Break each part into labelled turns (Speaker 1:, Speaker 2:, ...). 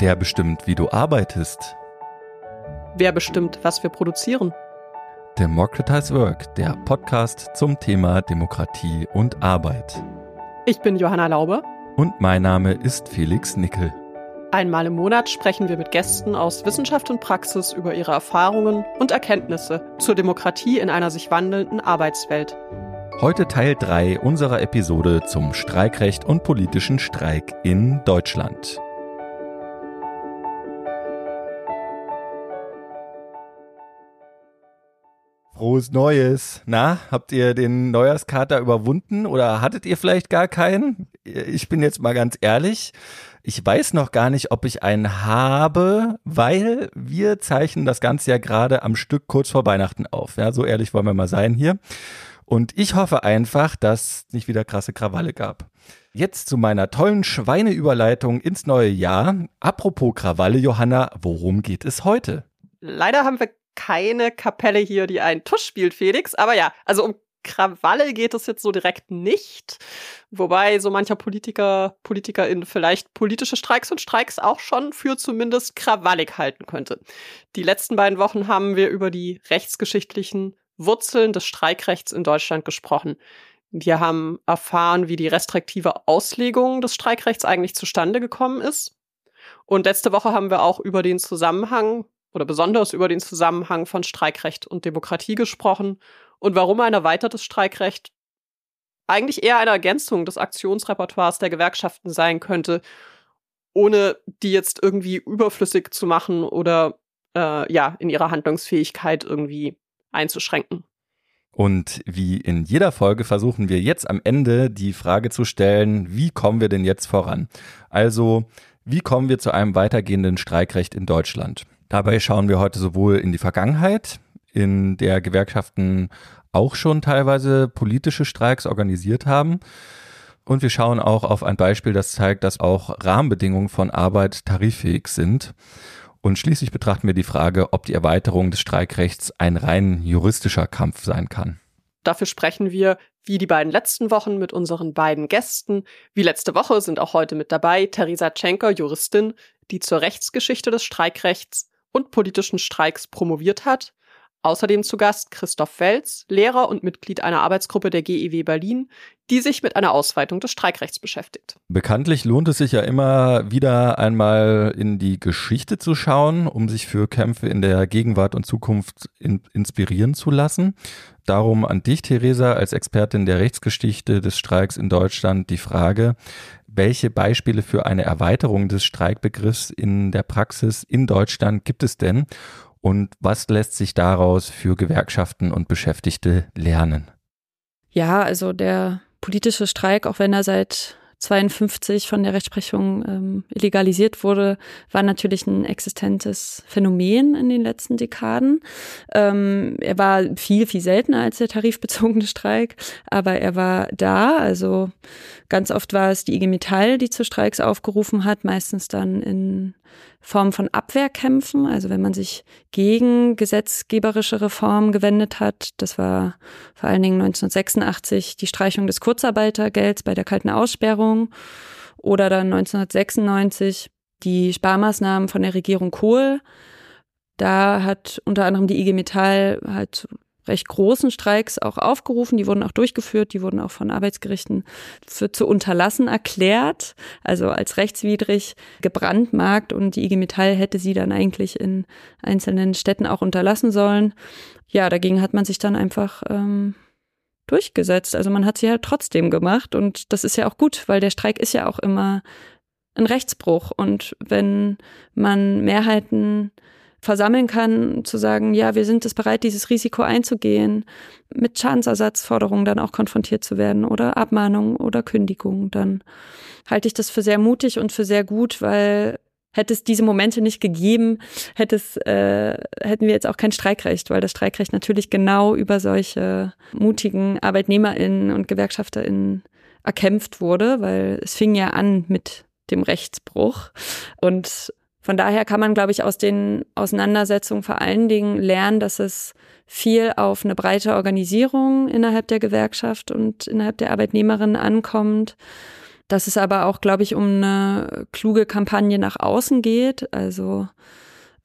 Speaker 1: Wer bestimmt, wie du arbeitest?
Speaker 2: Wer bestimmt, was wir produzieren?
Speaker 1: Democratize Work, der Podcast zum Thema Demokratie und Arbeit.
Speaker 2: Ich bin Johanna Laube.
Speaker 1: Und mein Name ist Felix Nickel.
Speaker 2: Einmal im Monat sprechen wir mit Gästen aus Wissenschaft und Praxis über ihre Erfahrungen und Erkenntnisse zur Demokratie in einer sich wandelnden Arbeitswelt.
Speaker 1: Heute Teil 3 unserer Episode zum Streikrecht und politischen Streik in Deutschland. Frohes Neues. Na, habt ihr den Neujahrskater überwunden oder hattet ihr vielleicht gar keinen? Ich bin jetzt mal ganz ehrlich. Ich weiß noch gar nicht, ob ich einen habe, weil wir zeichnen das Ganze ja gerade am Stück kurz vor Weihnachten auf. Ja, so ehrlich wollen wir mal sein hier. Und ich hoffe einfach, dass nicht wieder krasse Krawalle gab. Jetzt zu meiner tollen Schweineüberleitung ins neue Jahr. Apropos Krawalle, Johanna, worum geht es heute?
Speaker 2: Leider haben wir keine Kapelle hier, die einen Tusch spielt, Felix. Aber ja, also um Krawalle geht es jetzt so direkt nicht. Wobei so mancher Politiker, Politikerin vielleicht politische Streiks und Streiks auch schon für zumindest krawallig halten könnte. Die letzten beiden Wochen haben wir über die rechtsgeschichtlichen Wurzeln des Streikrechts in Deutschland gesprochen. Wir haben erfahren, wie die restriktive Auslegung des Streikrechts eigentlich zustande gekommen ist. Und letzte Woche haben wir auch über den Zusammenhang oder besonders über den Zusammenhang von Streikrecht und Demokratie gesprochen und warum ein erweitertes Streikrecht eigentlich eher eine Ergänzung des Aktionsrepertoires der Gewerkschaften sein könnte, ohne die jetzt irgendwie überflüssig zu machen oder äh, ja in ihrer Handlungsfähigkeit irgendwie einzuschränken.
Speaker 1: Und wie in jeder Folge versuchen wir jetzt am Ende die Frage zu stellen, wie kommen wir denn jetzt voran? Also, wie kommen wir zu einem weitergehenden Streikrecht in Deutschland? Dabei schauen wir heute sowohl in die Vergangenheit, in der Gewerkschaften auch schon teilweise politische Streiks organisiert haben. Und wir schauen auch auf ein Beispiel, das zeigt, dass auch Rahmenbedingungen von Arbeit tariffähig sind. Und schließlich betrachten wir die Frage, ob die Erweiterung des Streikrechts ein rein juristischer Kampf sein kann.
Speaker 2: Dafür sprechen wir, wie die beiden letzten Wochen, mit unseren beiden Gästen. Wie letzte Woche sind auch heute mit dabei Theresa Tschenker, Juristin, die zur Rechtsgeschichte des Streikrechts und politischen Streiks promoviert hat. Außerdem zu Gast Christoph Welz, Lehrer und Mitglied einer Arbeitsgruppe der GEW Berlin, die sich mit einer Ausweitung des Streikrechts beschäftigt.
Speaker 1: Bekanntlich lohnt es sich ja immer wieder einmal in die Geschichte zu schauen, um sich für Kämpfe in der Gegenwart und Zukunft in inspirieren zu lassen. Darum an dich, Theresa, als Expertin der Rechtsgeschichte des Streiks in Deutschland die Frage, welche Beispiele für eine Erweiterung des Streikbegriffs in der Praxis in Deutschland gibt es denn? Und was lässt sich daraus für Gewerkschaften und Beschäftigte lernen?
Speaker 3: Ja, also der politische Streik, auch wenn er seit 52 von der Rechtsprechung ähm, legalisiert wurde, war natürlich ein existentes Phänomen in den letzten Dekaden. Ähm, er war viel, viel seltener als der tarifbezogene Streik, aber er war da. Also ganz oft war es die IG Metall, die zu Streiks aufgerufen hat, meistens dann in Form von Abwehrkämpfen, also wenn man sich gegen gesetzgeberische Reformen gewendet hat. Das war vor allen Dingen 1986 die Streichung des Kurzarbeitergelds bei der kalten Aussperrung oder dann 1996 die Sparmaßnahmen von der Regierung Kohl. Da hat unter anderem die IG Metall halt recht großen Streiks auch aufgerufen. Die wurden auch durchgeführt, die wurden auch von Arbeitsgerichten für zu unterlassen erklärt, also als rechtswidrig gebrandmarkt und die IG Metall hätte sie dann eigentlich in einzelnen Städten auch unterlassen sollen. Ja, dagegen hat man sich dann einfach ähm, durchgesetzt. Also man hat sie ja halt trotzdem gemacht und das ist ja auch gut, weil der Streik ist ja auch immer ein Rechtsbruch und wenn man Mehrheiten versammeln kann, zu sagen, ja, wir sind es bereit, dieses Risiko einzugehen, mit Schadensersatzforderungen dann auch konfrontiert zu werden oder Abmahnungen oder Kündigungen, dann halte ich das für sehr mutig und für sehr gut, weil Hätte es diese Momente nicht gegeben, hätte es, äh, hätten wir jetzt auch kein Streikrecht, weil das Streikrecht natürlich genau über solche mutigen ArbeitnehmerInnen und GewerkschafterInnen erkämpft wurde, weil es fing ja an mit dem Rechtsbruch. Und von daher kann man, glaube ich, aus den Auseinandersetzungen vor allen Dingen lernen, dass es viel auf eine breite Organisierung innerhalb der Gewerkschaft und innerhalb der Arbeitnehmerinnen ankommt. Dass es aber auch, glaube ich, um eine kluge Kampagne nach außen geht. Also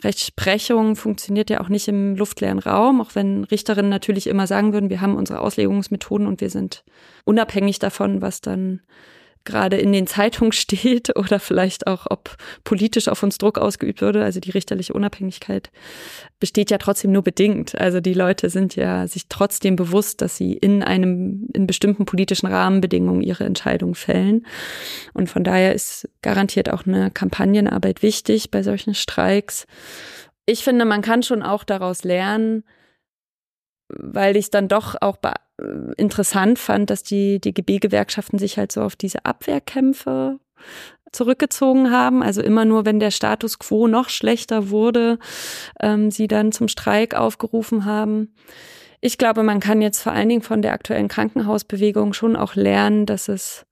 Speaker 3: Rechtsprechung funktioniert ja auch nicht im luftleeren Raum, auch wenn Richterinnen natürlich immer sagen würden, wir haben unsere Auslegungsmethoden und wir sind unabhängig davon, was dann gerade in den Zeitungen steht oder vielleicht auch, ob politisch auf uns Druck ausgeübt würde. Also die richterliche Unabhängigkeit besteht ja trotzdem nur bedingt. Also die Leute sind ja sich trotzdem bewusst, dass sie in einem, in bestimmten politischen Rahmenbedingungen ihre Entscheidung fällen. Und von daher ist garantiert auch eine Kampagnenarbeit wichtig bei solchen Streiks. Ich finde, man kann schon auch daraus lernen, weil ich es dann doch auch interessant fand, dass die DGB-Gewerkschaften sich halt so auf diese Abwehrkämpfe zurückgezogen haben. Also immer nur, wenn der Status quo noch schlechter wurde, ähm, sie dann zum Streik aufgerufen haben. Ich glaube, man kann jetzt vor allen Dingen von der aktuellen Krankenhausbewegung schon auch lernen, dass es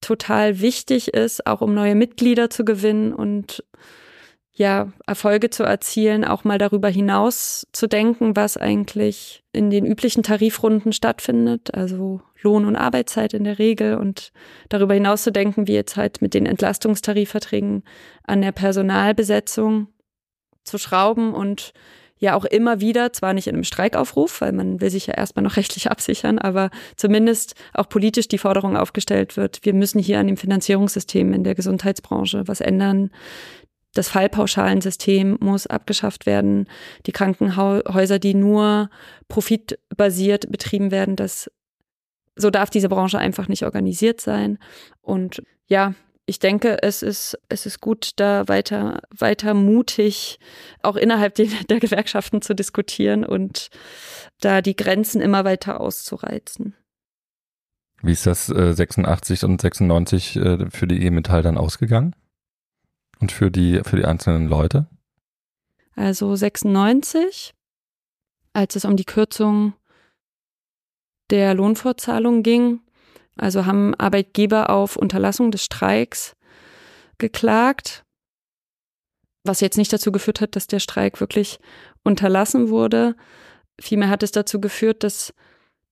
Speaker 3: total wichtig ist, auch um neue Mitglieder zu gewinnen und ja, Erfolge zu erzielen, auch mal darüber hinaus zu denken, was eigentlich in den üblichen Tarifrunden stattfindet, also Lohn- und Arbeitszeit in der Regel und darüber hinaus zu denken, wie jetzt halt mit den Entlastungstarifverträgen an der Personalbesetzung zu schrauben und ja auch immer wieder, zwar nicht in einem Streikaufruf, weil man will sich ja erstmal noch rechtlich absichern, aber zumindest auch politisch die Forderung aufgestellt wird, wir müssen hier an dem Finanzierungssystem in der Gesundheitsbranche was ändern. Das Fallpauschalensystem muss abgeschafft werden. Die Krankenhäuser, die nur profitbasiert betrieben werden, das so darf diese Branche einfach nicht organisiert sein. Und ja, ich denke, es ist, es ist gut, da weiter, weiter mutig auch innerhalb der Gewerkschaften zu diskutieren und da die Grenzen immer weiter auszureizen.
Speaker 1: Wie ist das äh, 86 und 96 äh, für die E-Metall dann ausgegangen? Und für die, für die einzelnen Leute?
Speaker 3: Also 96, als es um die Kürzung der Lohnfortzahlung ging, also haben Arbeitgeber auf Unterlassung des Streiks geklagt, was jetzt nicht dazu geführt hat, dass der Streik wirklich unterlassen wurde. Vielmehr hat es dazu geführt, dass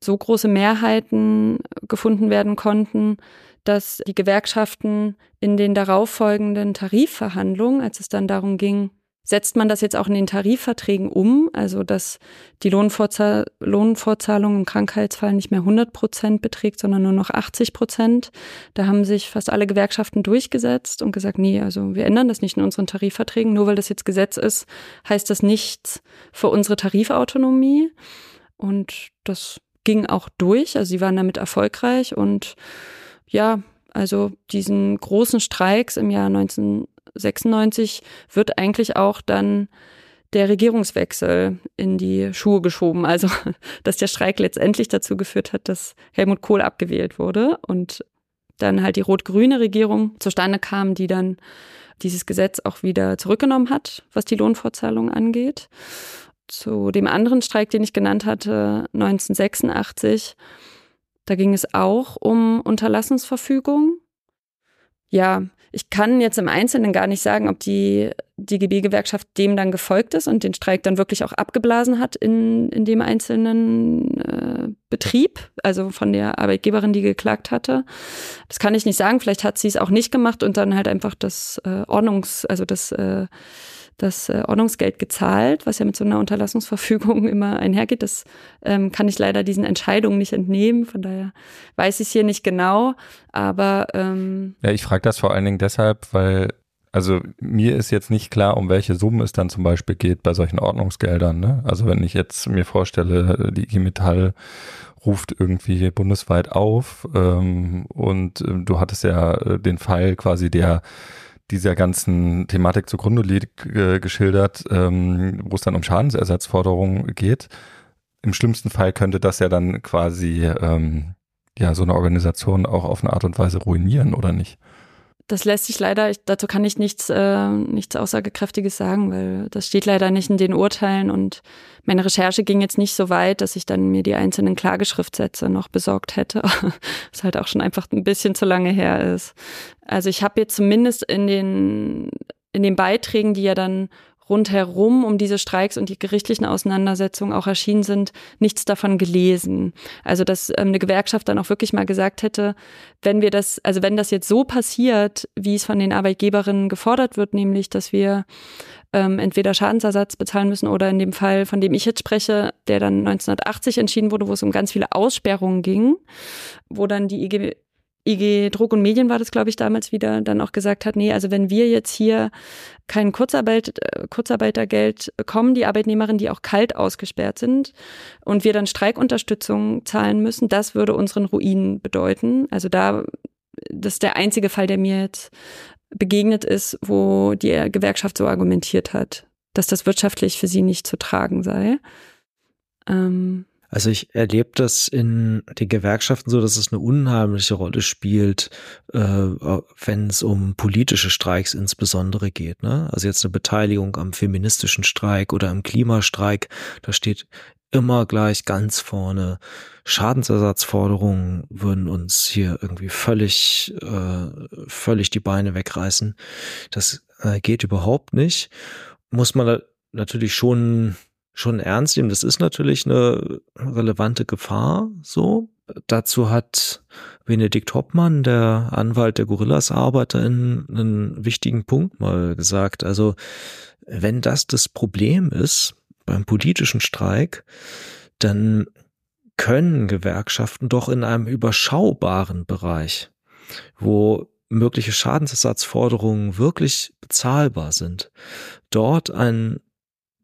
Speaker 3: so große Mehrheiten gefunden werden konnten, dass die Gewerkschaften in den darauffolgenden Tarifverhandlungen, als es dann darum ging, setzt man das jetzt auch in den Tarifverträgen um, also dass die Lohnfortzahl Lohnfortzahlung im Krankheitsfall nicht mehr 100 Prozent beträgt, sondern nur noch 80 Prozent. Da haben sich fast alle Gewerkschaften durchgesetzt und gesagt, nee, also wir ändern das nicht in unseren Tarifverträgen. Nur weil das jetzt Gesetz ist, heißt das nichts für unsere Tarifautonomie. Und das ging auch durch, also sie waren damit erfolgreich und ja, also diesen großen Streiks im Jahr 1996 wird eigentlich auch dann der Regierungswechsel in die Schuhe geschoben. Also, dass der Streik letztendlich dazu geführt hat, dass Helmut Kohl abgewählt wurde und dann halt die rot-grüne Regierung zustande kam, die dann dieses Gesetz auch wieder zurückgenommen hat, was die Lohnfortzahlung angeht. Zu dem anderen Streik, den ich genannt hatte, 1986, da ging es auch um Unterlassensverfügung. Ja, ich kann jetzt im Einzelnen gar nicht sagen, ob die DGB-Gewerkschaft dem dann gefolgt ist und den Streik dann wirklich auch abgeblasen hat in, in dem einzelnen äh, Betrieb, also von der Arbeitgeberin, die geklagt hatte. Das kann ich nicht sagen. Vielleicht hat sie es auch nicht gemacht und dann halt einfach das äh, Ordnungs-, also das äh, das äh, Ordnungsgeld gezahlt, was ja mit so einer Unterlassungsverfügung immer einhergeht. Das ähm, kann ich leider diesen Entscheidungen nicht entnehmen. Von daher weiß ich es hier nicht genau. Aber ähm,
Speaker 1: ja, ich frage das vor allen Dingen deshalb, weil also mir ist jetzt nicht klar, um welche Summen es dann zum Beispiel geht bei solchen Ordnungsgeldern. Ne? Also wenn ich jetzt mir vorstelle, die IG Metall ruft irgendwie bundesweit auf ähm, und äh, du hattest ja äh, den Fall quasi der dieser ganzen Thematik zugrunde liegt, äh, geschildert, ähm, wo es dann um Schadensersatzforderungen geht. Im schlimmsten Fall könnte das ja dann quasi ähm, ja so eine Organisation auch auf eine Art und Weise ruinieren, oder nicht?
Speaker 3: Das lässt sich leider, ich, dazu kann ich nichts, äh, nichts Aussagekräftiges sagen, weil das steht leider nicht in den Urteilen und meine Recherche ging jetzt nicht so weit, dass ich dann mir die einzelnen Klageschriftsätze noch besorgt hätte, was halt auch schon einfach ein bisschen zu lange her ist. Also ich habe jetzt zumindest in den in den Beiträgen, die ja dann rundherum um diese Streiks und die gerichtlichen Auseinandersetzungen auch erschienen sind, nichts davon gelesen. Also dass ähm, eine Gewerkschaft dann auch wirklich mal gesagt hätte, wenn wir das, also wenn das jetzt so passiert, wie es von den Arbeitgeberinnen gefordert wird, nämlich dass wir ähm, entweder Schadensersatz bezahlen müssen oder in dem Fall, von dem ich jetzt spreche, der dann 1980 entschieden wurde, wo es um ganz viele Aussperrungen ging, wo dann die IG IG Druck und Medien war das, glaube ich, damals wieder, dann auch gesagt hat, nee, also wenn wir jetzt hier kein Kurzarbeit, äh, Kurzarbeitergeld bekommen, die Arbeitnehmerinnen, die auch kalt ausgesperrt sind und wir dann Streikunterstützung zahlen müssen, das würde unseren Ruin bedeuten. Also da, das ist der einzige Fall, der mir jetzt begegnet ist, wo die Gewerkschaft so argumentiert hat, dass das wirtschaftlich für sie nicht zu tragen sei.
Speaker 4: Ähm, also ich erlebe das in den Gewerkschaften so, dass es eine unheimliche Rolle spielt, äh, wenn es um politische Streiks insbesondere geht. Ne? Also jetzt eine Beteiligung am feministischen Streik oder am Klimastreik, da steht immer gleich ganz vorne. Schadensersatzforderungen würden uns hier irgendwie völlig, äh, völlig die Beine wegreißen. Das äh, geht überhaupt nicht. Muss man natürlich schon schon ernst nehmen. Das ist natürlich eine relevante Gefahr, so. Dazu hat Benedikt Hoppmann, der Anwalt der Gorillas-Arbeiterin, einen wichtigen Punkt mal gesagt. Also, wenn das das Problem ist beim politischen Streik, dann können Gewerkschaften doch in einem überschaubaren Bereich, wo mögliche Schadensersatzforderungen wirklich bezahlbar sind, dort ein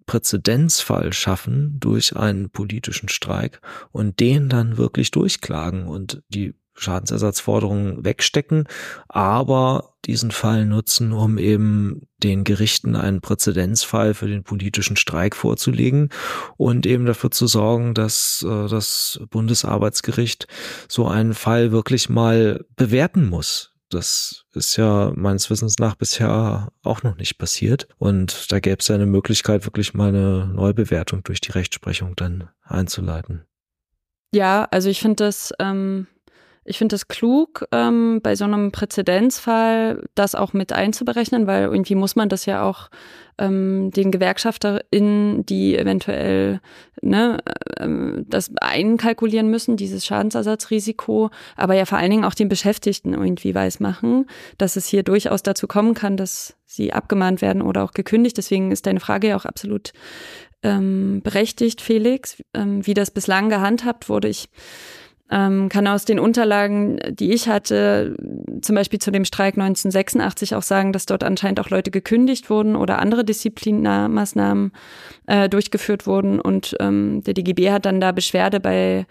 Speaker 4: Präzedenzfall schaffen durch einen politischen Streik und den dann wirklich durchklagen und die Schadensersatzforderungen wegstecken, aber diesen Fall nutzen, um eben den Gerichten einen Präzedenzfall für den politischen Streik vorzulegen und eben dafür zu sorgen, dass äh, das Bundesarbeitsgericht so einen Fall wirklich mal bewerten muss. Das ist ja meines Wissens nach bisher auch noch nicht passiert. Und da gäbe es ja eine Möglichkeit, wirklich mal eine Neubewertung durch die Rechtsprechung dann einzuleiten.
Speaker 3: Ja, also ich finde das, ähm, ich finde es klug, ähm, bei so einem Präzedenzfall das auch mit einzuberechnen, weil irgendwie muss man das ja auch ähm, den GewerkschafterInnen, die eventuell ne, ähm, das einkalkulieren müssen, dieses Schadensersatzrisiko, aber ja vor allen Dingen auch den Beschäftigten irgendwie weismachen, dass es hier durchaus dazu kommen kann, dass sie abgemahnt werden oder auch gekündigt. Deswegen ist deine Frage ja auch absolut ähm, berechtigt, Felix. Ähm, wie das bislang gehandhabt wurde, ich ähm, kann aus den Unterlagen, die ich hatte, zum Beispiel zu dem Streik 1986 auch sagen, dass dort anscheinend auch Leute gekündigt wurden oder andere Disziplinarmaßnahmen äh, durchgeführt wurden. Und ähm, der DGB hat dann da Beschwerde bei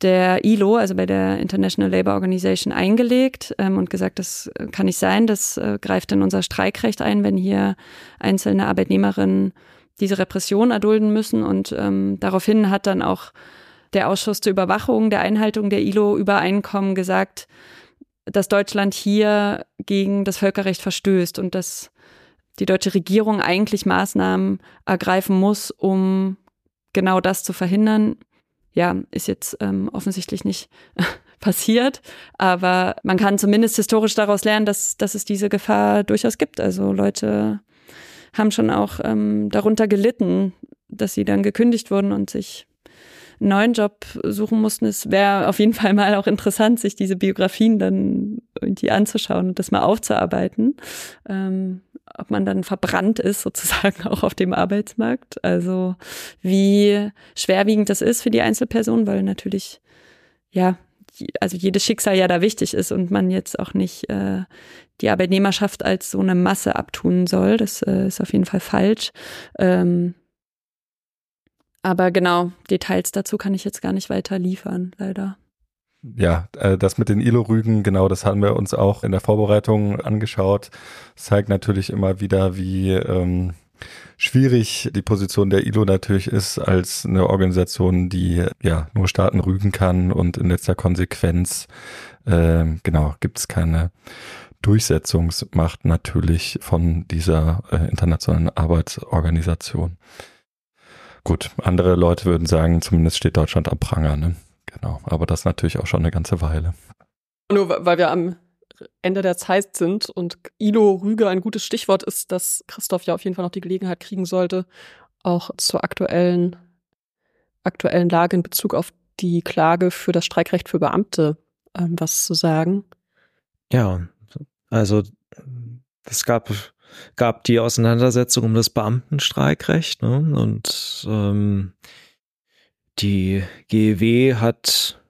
Speaker 3: der ILO, also bei der International Labour Organization, eingelegt ähm, und gesagt, das kann nicht sein, das äh, greift in unser Streikrecht ein, wenn hier einzelne Arbeitnehmerinnen diese Repression erdulden müssen. Und ähm, daraufhin hat dann auch der Ausschuss zur Überwachung der Einhaltung der ILO-Übereinkommen gesagt, dass Deutschland hier gegen das Völkerrecht verstößt und dass die deutsche Regierung eigentlich Maßnahmen ergreifen muss, um genau das zu verhindern. Ja, ist jetzt ähm, offensichtlich nicht passiert, aber man kann zumindest historisch daraus lernen, dass, dass es diese Gefahr durchaus gibt. Also Leute haben schon auch ähm, darunter gelitten, dass sie dann gekündigt wurden und sich neuen Job suchen mussten. Es wäre auf jeden Fall mal auch interessant, sich diese Biografien dann irgendwie anzuschauen und das mal aufzuarbeiten. Ähm, ob man dann verbrannt ist, sozusagen auch auf dem Arbeitsmarkt. Also wie schwerwiegend das ist für die Einzelperson, weil natürlich, ja, also jedes Schicksal ja da wichtig ist und man jetzt auch nicht äh, die Arbeitnehmerschaft als so eine Masse abtun soll. Das äh, ist auf jeden Fall falsch. Ähm, aber genau, Details dazu kann ich jetzt gar nicht weiter liefern, leider.
Speaker 1: Ja, äh, das mit den ILO-Rügen, genau, das haben wir uns auch in der Vorbereitung angeschaut. Das zeigt natürlich immer wieder, wie ähm, schwierig die Position der ILO natürlich ist als eine Organisation, die ja nur Staaten rügen kann und in letzter Konsequenz äh, genau gibt es keine Durchsetzungsmacht natürlich von dieser äh, internationalen Arbeitsorganisation. Gut, andere Leute würden sagen, zumindest steht Deutschland am Pranger, ne? Genau, aber das natürlich auch schon eine ganze Weile.
Speaker 2: Nur weil wir am Ende der Zeit sind und Ilo Rüge ein gutes Stichwort ist, dass Christoph ja auf jeden Fall noch die Gelegenheit kriegen sollte, auch zur aktuellen, aktuellen Lage in Bezug auf die Klage für das Streikrecht für Beamte ähm, was zu sagen.
Speaker 4: Ja, also es gab, gab die Auseinandersetzung um das Beamtenstreikrecht ne? und ähm, die GEW hat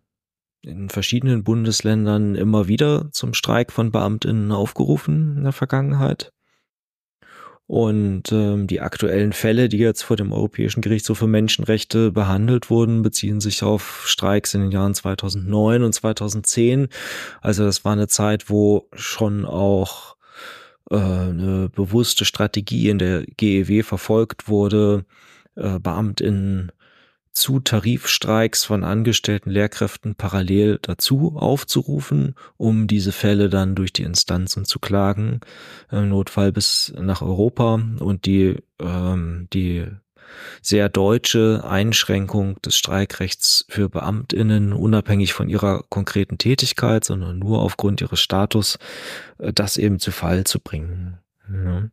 Speaker 4: in verschiedenen Bundesländern immer wieder zum Streik von Beamtinnen aufgerufen in der Vergangenheit. Und ähm, die aktuellen Fälle, die jetzt vor dem Europäischen Gerichtshof für Menschenrechte behandelt wurden, beziehen sich auf Streiks in den Jahren 2009 und 2010. Also das war eine Zeit, wo schon auch äh, eine bewusste Strategie in der GEW verfolgt wurde, äh, Beamtinnen zu Tarifstreiks von angestellten Lehrkräften parallel dazu aufzurufen, um diese Fälle dann durch die Instanzen zu klagen, im Notfall bis nach Europa. Und die, ähm, die sehr deutsche Einschränkung des Streikrechts für Beamtinnen, unabhängig von ihrer konkreten Tätigkeit, sondern nur aufgrund ihres Status, äh, das eben zu Fall zu bringen. Ja.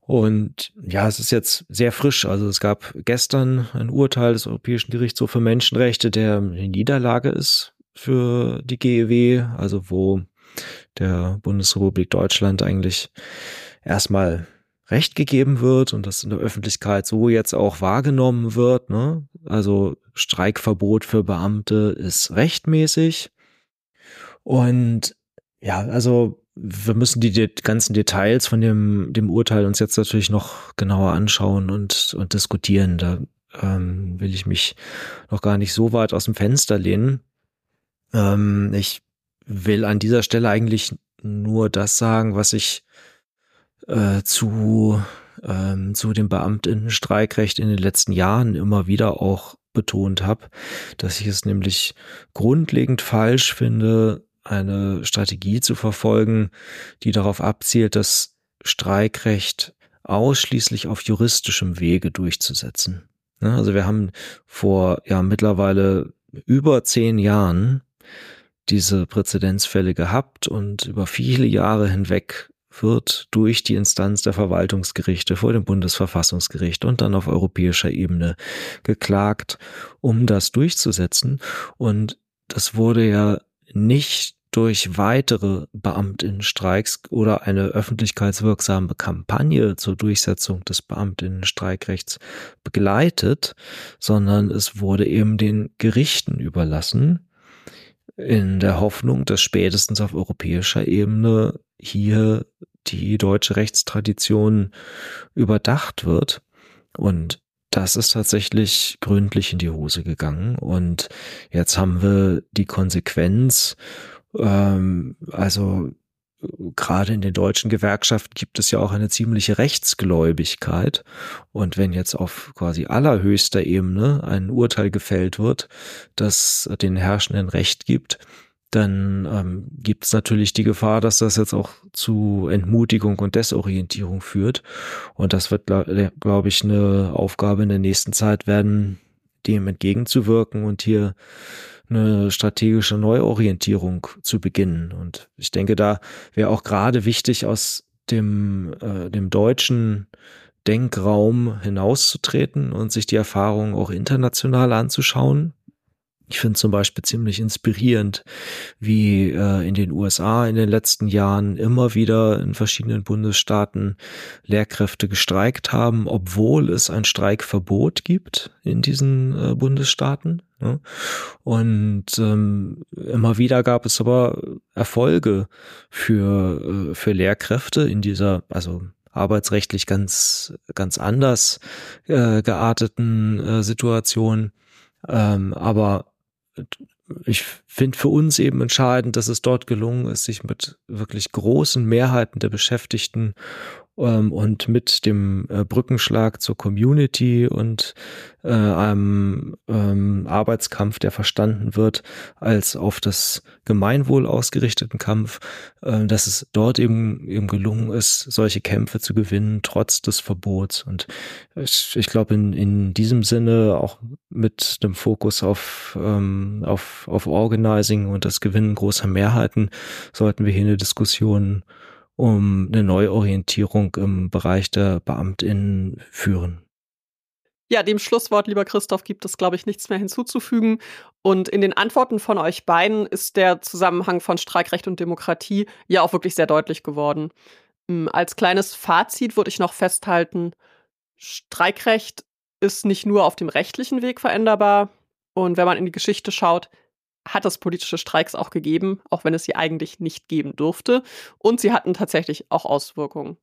Speaker 4: Und ja, es ist jetzt sehr frisch. Also es gab gestern ein Urteil des Europäischen Gerichtshofs für Menschenrechte, der eine Niederlage ist für die GEW, also wo der Bundesrepublik Deutschland eigentlich erstmal Recht gegeben wird und das in der Öffentlichkeit so jetzt auch wahrgenommen wird. Ne? Also Streikverbot für Beamte ist rechtmäßig. Und ja, also wir müssen die, die, ganzen Details von dem, dem Urteil uns jetzt natürlich noch genauer anschauen und, und diskutieren. Da ähm, will ich mich noch gar nicht so weit aus dem Fenster lehnen. Ähm, ich will an dieser Stelle eigentlich nur das sagen, was ich äh, zu, ähm, zu dem Beamtenstreikrecht in den letzten Jahren immer wieder auch betont habe, dass ich es nämlich grundlegend falsch finde, eine Strategie zu verfolgen, die darauf abzielt, das Streikrecht ausschließlich auf juristischem Wege durchzusetzen. Also wir haben vor ja mittlerweile über zehn Jahren diese Präzedenzfälle gehabt und über viele Jahre hinweg wird durch die Instanz der Verwaltungsgerichte vor dem Bundesverfassungsgericht und dann auf europäischer Ebene geklagt, um das durchzusetzen. Und das wurde ja nicht durch weitere Beamtinnenstreiks oder eine öffentlichkeitswirksame Kampagne zur Durchsetzung des Beamtinnenstreikrechts begleitet, sondern es wurde eben den Gerichten überlassen, in der Hoffnung, dass spätestens auf europäischer Ebene hier die deutsche Rechtstradition überdacht wird. Und das ist tatsächlich gründlich in die Hose gegangen. Und jetzt haben wir die Konsequenz, ähm, also gerade in den deutschen Gewerkschaften gibt es ja auch eine ziemliche Rechtsgläubigkeit. Und wenn jetzt auf quasi allerhöchster Ebene ein Urteil gefällt wird, das den Herrschenden Recht gibt, dann ähm, gibt es natürlich die Gefahr, dass das jetzt auch zu Entmutigung und Desorientierung führt. Und das wird, glaube glaub ich, eine Aufgabe in der nächsten Zeit werden, dem entgegenzuwirken und hier eine strategische Neuorientierung zu beginnen. Und ich denke, da wäre auch gerade wichtig, aus dem, äh, dem deutschen Denkraum hinauszutreten und sich die Erfahrungen auch international anzuschauen. Ich finde zum Beispiel ziemlich inspirierend, wie äh, in den USA in den letzten Jahren immer wieder in verschiedenen Bundesstaaten Lehrkräfte gestreikt haben, obwohl es ein Streikverbot gibt in diesen äh, Bundesstaaten. Ne? Und ähm, immer wieder gab es aber Erfolge für, äh, für Lehrkräfte in dieser, also arbeitsrechtlich ganz, ganz anders äh, gearteten äh, Situation. Ähm, aber ich finde für uns eben entscheidend, dass es dort gelungen ist, sich mit wirklich großen Mehrheiten der Beschäftigten ähm, und mit dem äh, Brückenschlag zur Community und äh, einem ähm, Arbeitskampf, der verstanden wird als auf das Gemeinwohl ausgerichteten Kampf, äh, dass es dort eben, eben gelungen ist, solche Kämpfe zu gewinnen, trotz des Verbots. Und ich, ich glaube, in, in diesem Sinne auch mit dem Fokus auf, ähm, auf, auf Organizing und das Gewinnen großer Mehrheiten sollten wir hier eine Diskussion um eine Neuorientierung im Bereich der BeamtInnen führen.
Speaker 2: Ja, dem Schlusswort, lieber Christoph, gibt es, glaube ich, nichts mehr hinzuzufügen. Und in den Antworten von euch beiden ist der Zusammenhang von Streikrecht und Demokratie ja auch wirklich sehr deutlich geworden. Hm, als kleines Fazit würde ich noch festhalten, Streikrecht ist nicht nur auf dem rechtlichen Weg veränderbar. Und wenn man in die Geschichte schaut, hat es politische Streiks auch gegeben, auch wenn es sie eigentlich nicht geben durfte. Und sie hatten tatsächlich auch Auswirkungen.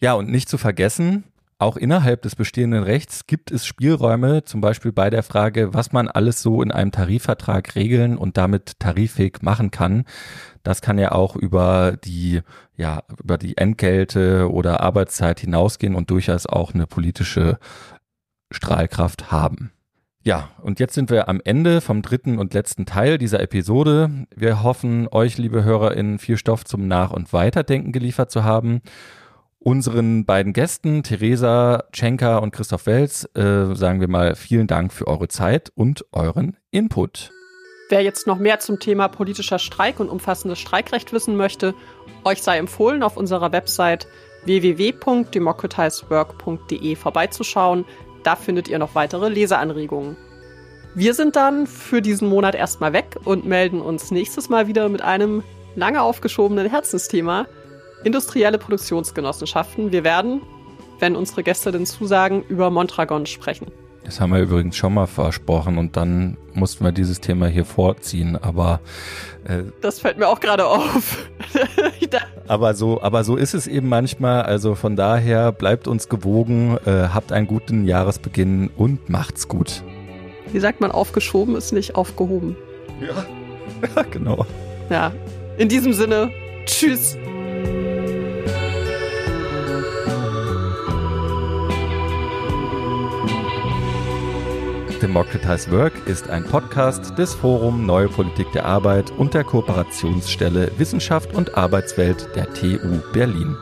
Speaker 1: Ja, und nicht zu vergessen, auch innerhalb des bestehenden Rechts gibt es Spielräume, zum Beispiel bei der Frage, was man alles so in einem Tarifvertrag regeln und damit tariffähig machen kann. Das kann ja auch über die, ja, über die Entgelte oder Arbeitszeit hinausgehen und durchaus auch eine politische Strahlkraft haben. Ja, und jetzt sind wir am Ende vom dritten und letzten Teil dieser Episode. Wir hoffen, euch, liebe HörerInnen, viel Stoff zum Nach- und Weiterdenken geliefert zu haben. Unseren beiden Gästen, Theresa Schenker und Christoph Welz, äh, sagen wir mal vielen Dank für eure Zeit und euren Input.
Speaker 2: Wer jetzt noch mehr zum Thema politischer Streik und umfassendes Streikrecht wissen möchte, euch sei empfohlen, auf unserer Website www.democratizework.de vorbeizuschauen. Da findet ihr noch weitere Leseanregungen. Wir sind dann für diesen Monat erstmal weg und melden uns nächstes Mal wieder mit einem lange aufgeschobenen Herzensthema, industrielle Produktionsgenossenschaften. Wir werden, wenn unsere Gäste denn zusagen, über Mondragon sprechen.
Speaker 1: Das haben wir übrigens schon mal versprochen und dann mussten wir dieses Thema hier vorziehen, aber
Speaker 2: äh, das fällt mir auch gerade auf.
Speaker 1: aber so, aber so ist es eben manchmal. Also von daher bleibt uns gewogen, äh, habt einen guten Jahresbeginn und macht's gut.
Speaker 2: Wie sagt man, aufgeschoben ist nicht aufgehoben.
Speaker 1: Ja, ja genau.
Speaker 2: Ja, in diesem Sinne, tschüss.
Speaker 1: Democratize Work ist ein Podcast des Forum Neue Politik der Arbeit und der Kooperationsstelle Wissenschaft und Arbeitswelt der TU Berlin.